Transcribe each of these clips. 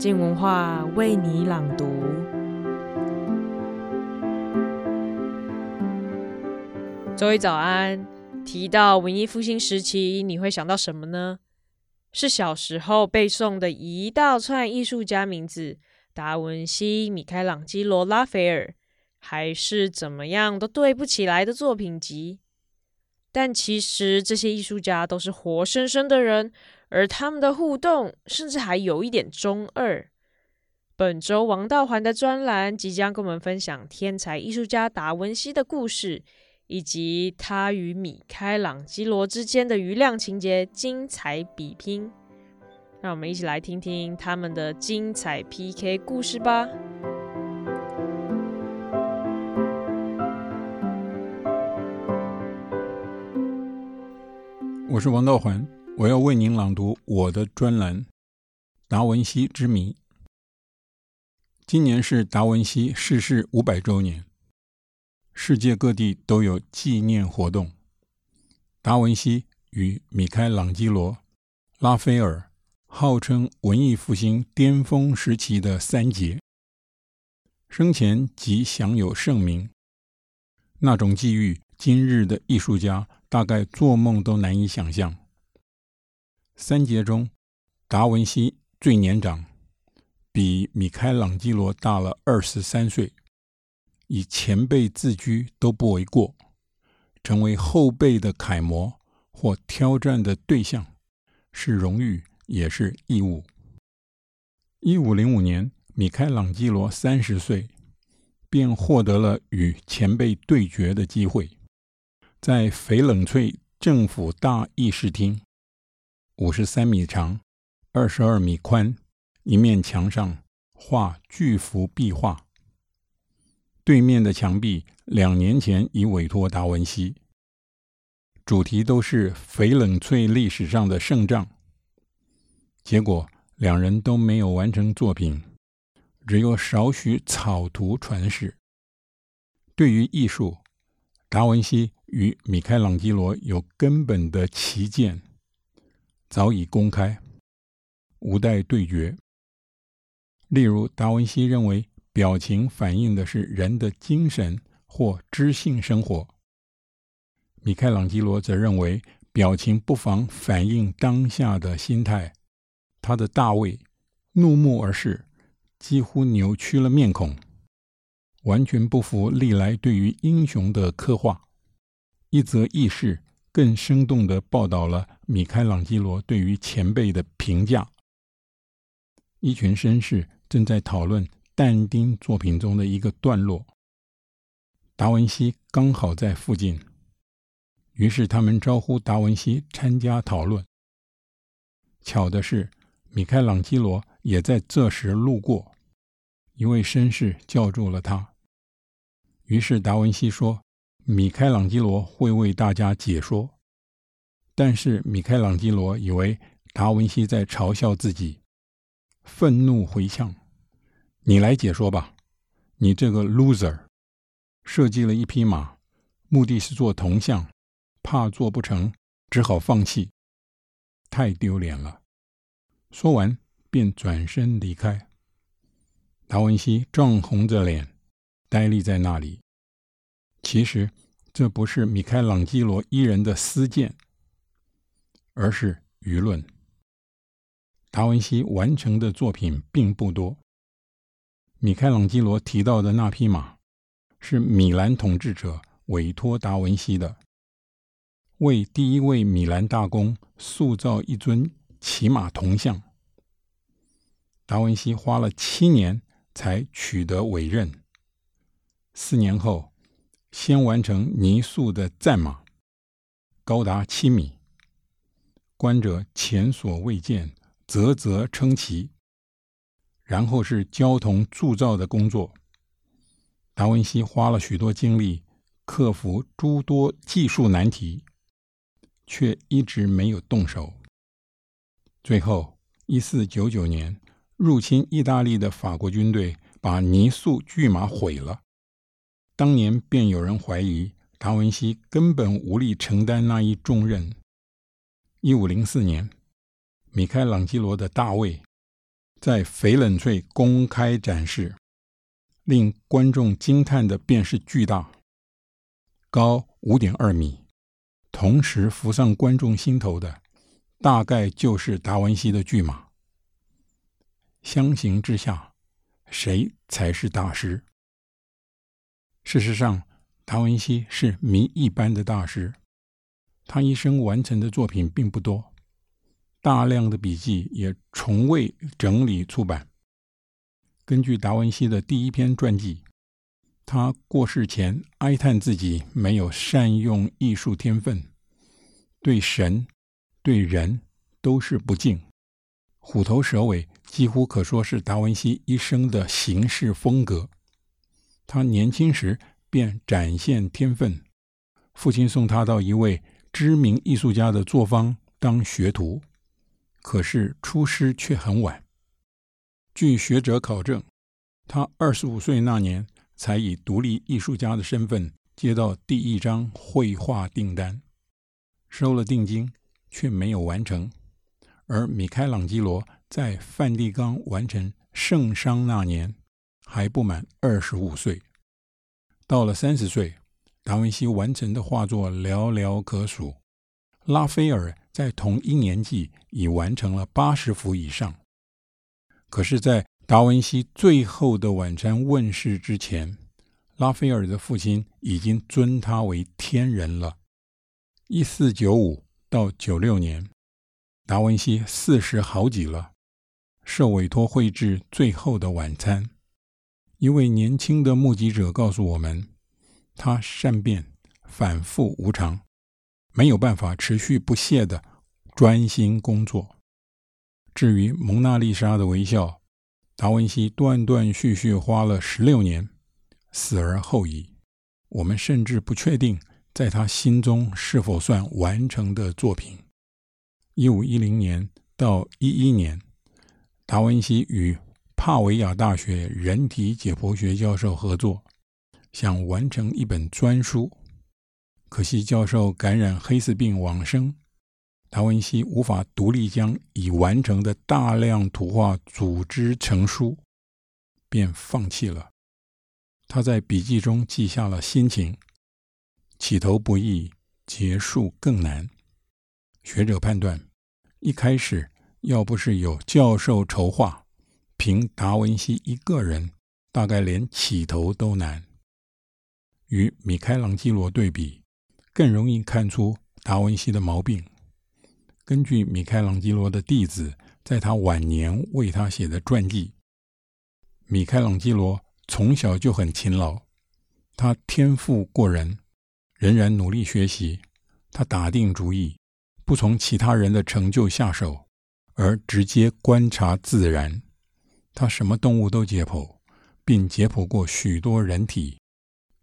静文化为你朗读。周一早安，提到文艺复兴时期，你会想到什么呢？是小时候背诵的一大串艺术家名字：达文西、米开朗基罗、拉斐尔，还是怎么样都对不起来的作品集？但其实这些艺术家都是活生生的人，而他们的互动甚至还有一点中二。本周王道环的专栏即将跟我们分享天才艺术家达文西的故事，以及他与米开朗基罗之间的余量情节精彩比拼。让我们一起来听听他们的精彩 PK 故事吧。我是王道环，我要为您朗读我的专栏《达文西之谜》。今年是达文西逝世五百周年，世界各地都有纪念活动。达文西与米开朗基罗、拉斐尔号称文艺复兴巅峰时期的三杰，生前即享有盛名，那种际遇，今日的艺术家。大概做梦都难以想象。三杰中，达文西最年长，比米开朗基罗大了二十三岁，以前辈自居都不为过，成为后辈的楷模或挑战的对象，是荣誉也是义务。一五零五年，米开朗基罗三十岁，便获得了与前辈对决的机会。在翡冷翠政府大议事厅，五十三米长，二十二米宽，一面墙上画巨幅壁画。对面的墙壁两年前已委托达文西，主题都是翡冷翠历史上的胜仗。结果两人都没有完成作品，只有少许草图传世。对于艺术，达文西与米开朗基罗有根本的歧见，早已公开，无待对决。例如，达文西认为表情反映的是人的精神或知性生活，米开朗基罗则认为表情不妨反映当下的心态。他的大卫怒目而视，几乎扭曲了面孔。完全不符历来对于英雄的刻画。一则轶事更生动地报道了米开朗基罗对于前辈的评价。一群绅士正在讨论但丁作品中的一个段落，达文西刚好在附近，于是他们招呼达文西参加讨论。巧的是，米开朗基罗也在这时路过。一位绅士叫住了他，于是达文西说：“米开朗基罗会为大家解说。”但是米开朗基罗以为达文西在嘲笑自己，愤怒回呛：“你来解说吧，你这个 loser！设计了一匹马，目的是做铜像，怕做不成，只好放弃，太丢脸了。”说完便转身离开。达文西涨红着脸，呆立在那里。其实，这不是米开朗基罗一人的私见，而是舆论。达文西完成的作品并不多。米开朗基罗提到的那匹马，是米兰统治者委托达文西的，为第一位米兰大公塑造一尊骑马铜像。达文西花了七年。才取得委任。四年后，先完成泥塑的战马，高达七米，观者前所未见，啧啧称奇。然后是焦铜铸造的工作，达文西花了许多精力，克服诸多技术难题，却一直没有动手。最后，一四九九年。入侵意大利的法国军队把泥塑巨马毁了，当年便有人怀疑达文西根本无力承担那一重任。一五零四年，米开朗基罗的大卫在翡冷翠公开展示，令观众惊叹的便是巨大，高五点二米，同时浮上观众心头的，大概就是达文西的巨马。相形之下，谁才是大师？事实上，达文西是谜一般的大师，他一生完成的作品并不多。大量的笔记也从未整理出版。根据达文西的第一篇传记，他过世前哀叹自己没有善用艺术天分，对神、对人都是不敬。虎头蛇尾，几乎可说是达文西一生的行事风格。他年轻时便展现天分，父亲送他到一位知名艺术家的作坊当学徒。可是出师却很晚。据学者考证，他二十五岁那年才以独立艺术家的身份接到第一张绘画订单，收了定金，却没有完成。而米开朗基罗在梵蒂冈完成圣商那年还不满二十五岁。到了三十岁，达文西完成的画作寥寥可数。拉斐尔在同一年纪已完成了八十幅以上，可是，在达文西《最后的晚餐》问世之前，拉斐尔的父亲已经尊他为天人了。一四九五到九六年，达文西四十好几了，受委托绘制《最后的晚餐》。一位年轻的目击者告诉我们，他善变、反复无常。没有办法持续不懈地专心工作。至于蒙娜丽莎的微笑，达文西断断续续花了十六年，死而后已。我们甚至不确定在他心中是否算完成的作品。一五一零年到一一年，达文西与帕维亚大学人体解剖学教授合作，想完成一本专书。可惜教授感染黑死病往生，达文西无法独立将已完成的大量图画组织成书，便放弃了。他在笔记中记下了心情：起头不易，结束更难。学者判断，一开始要不是有教授筹划，凭达文西一个人，大概连起头都难。与米开朗基罗对比。更容易看出达文西的毛病。根据米开朗基罗的弟子在他晚年为他写的传记，米开朗基罗从小就很勤劳，他天赋过人，仍然努力学习。他打定主意，不从其他人的成就下手，而直接观察自然。他什么动物都解剖，并解剖过许多人体。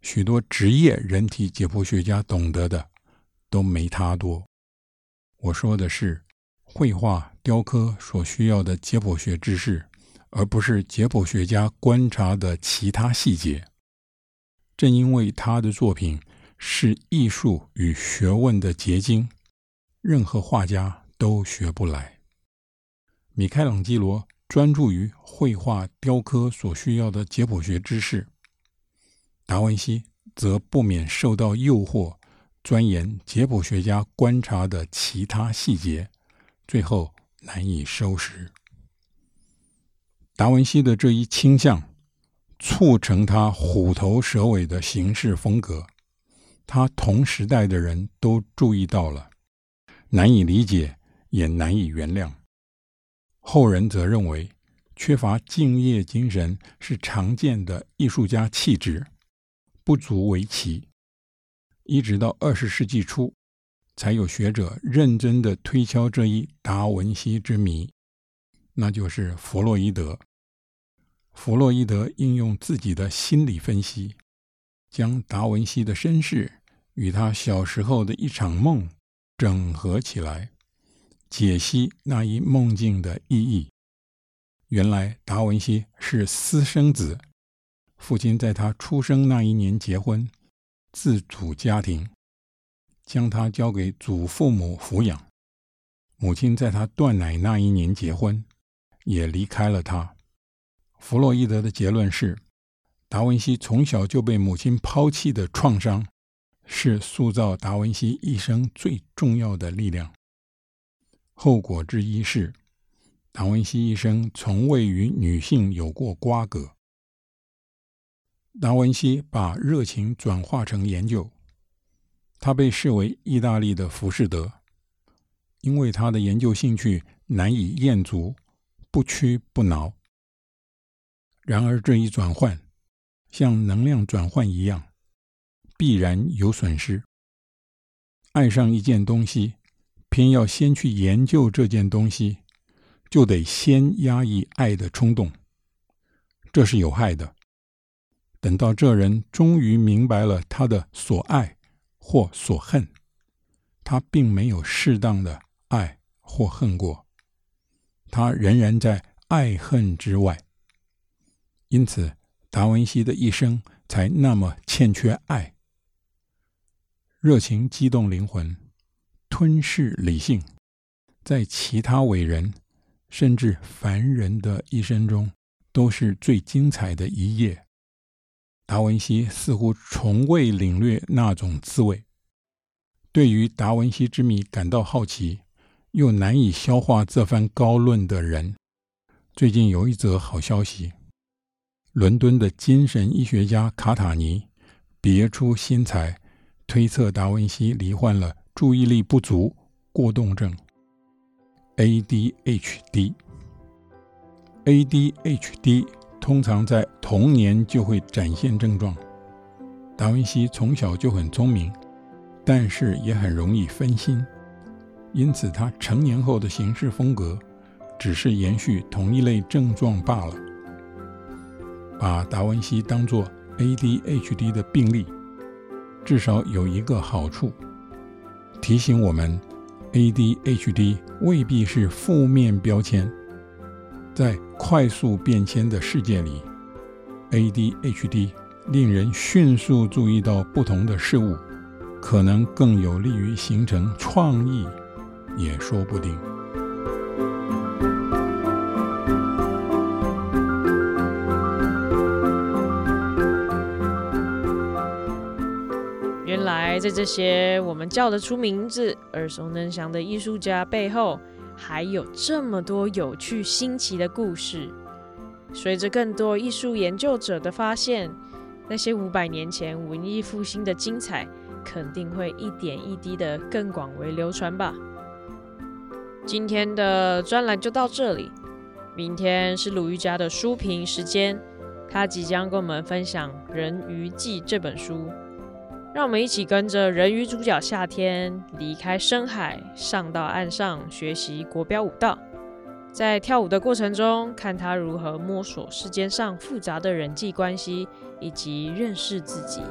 许多职业人体解剖学家懂得的都没他多。我说的是绘画、雕刻所需要的解剖学知识，而不是解剖学家观察的其他细节。正因为他的作品是艺术与学问的结晶，任何画家都学不来。米开朗基罗专注于绘画、雕刻所需要的解剖学知识。达文西则不免受到诱惑，钻研解剖学家观察的其他细节，最后难以收拾。达文西的这一倾向，促成他虎头蛇尾的行事风格。他同时代的人都注意到了，难以理解，也难以原谅。后人则认为，缺乏敬业精神是常见的艺术家气质。不足为奇，一直到二十世纪初，才有学者认真地推敲这一达文西之谜，那就是弗洛伊德。弗洛伊德应用自己的心理分析，将达文西的身世与他小时候的一场梦整合起来，解析那一梦境的意义。原来达文西是私生子。父亲在他出生那一年结婚，自主家庭，将他交给祖父母抚养。母亲在他断奶那一年结婚，也离开了他。弗洛伊德的结论是，达文西从小就被母亲抛弃的创伤，是塑造达文西一生最重要的力量。后果之一是，达文西一生从未与女性有过瓜葛。达文西把热情转化成研究，他被视为意大利的浮士德，因为他的研究兴趣难以餍足，不屈不挠。然而，这一转换像能量转换一样，必然有损失。爱上一件东西，偏要先去研究这件东西，就得先压抑爱的冲动，这是有害的。等到这人终于明白了他的所爱或所恨，他并没有适当的爱或恨过，他仍然在爱恨之外。因此，达文西的一生才那么欠缺爱。热情激动灵魂，吞噬理性，在其他伟人甚至凡人的一生中，都是最精彩的一页。达文西似乎从未领略那种滋味。对于达文西之谜感到好奇，又难以消化这番高论的人，最近有一则好消息。伦敦的精神医学家卡塔尼别出心裁，推测达文西罹患了注意力不足过动症 （ADHD）。ADHD 通常在童年就会展现症状。达文西从小就很聪明，但是也很容易分心，因此他成年后的行事风格只是延续同一类症状罢了。把达文西当作 ADHD 的病例，至少有一个好处，提醒我们，ADHD 未必是负面标签。在快速变迁的世界里，ADHD 令人迅速注意到不同的事物，可能更有利于形成创意，也说不定。在这些我们叫得出名字、耳熟能详的艺术家背后，还有这么多有趣新奇的故事。随着更多艺术研究者的发现，那些五百年前文艺复兴的精彩，肯定会一点一滴的更广为流传吧。今天的专栏就到这里，明天是鲁豫家的书评时间，他即将跟我们分享《人鱼记》这本书。让我们一起跟着人鱼主角夏天离开深海，上到岸上学习国标舞蹈，在跳舞的过程中，看他如何摸索世间上复杂的人际关系，以及认识自己。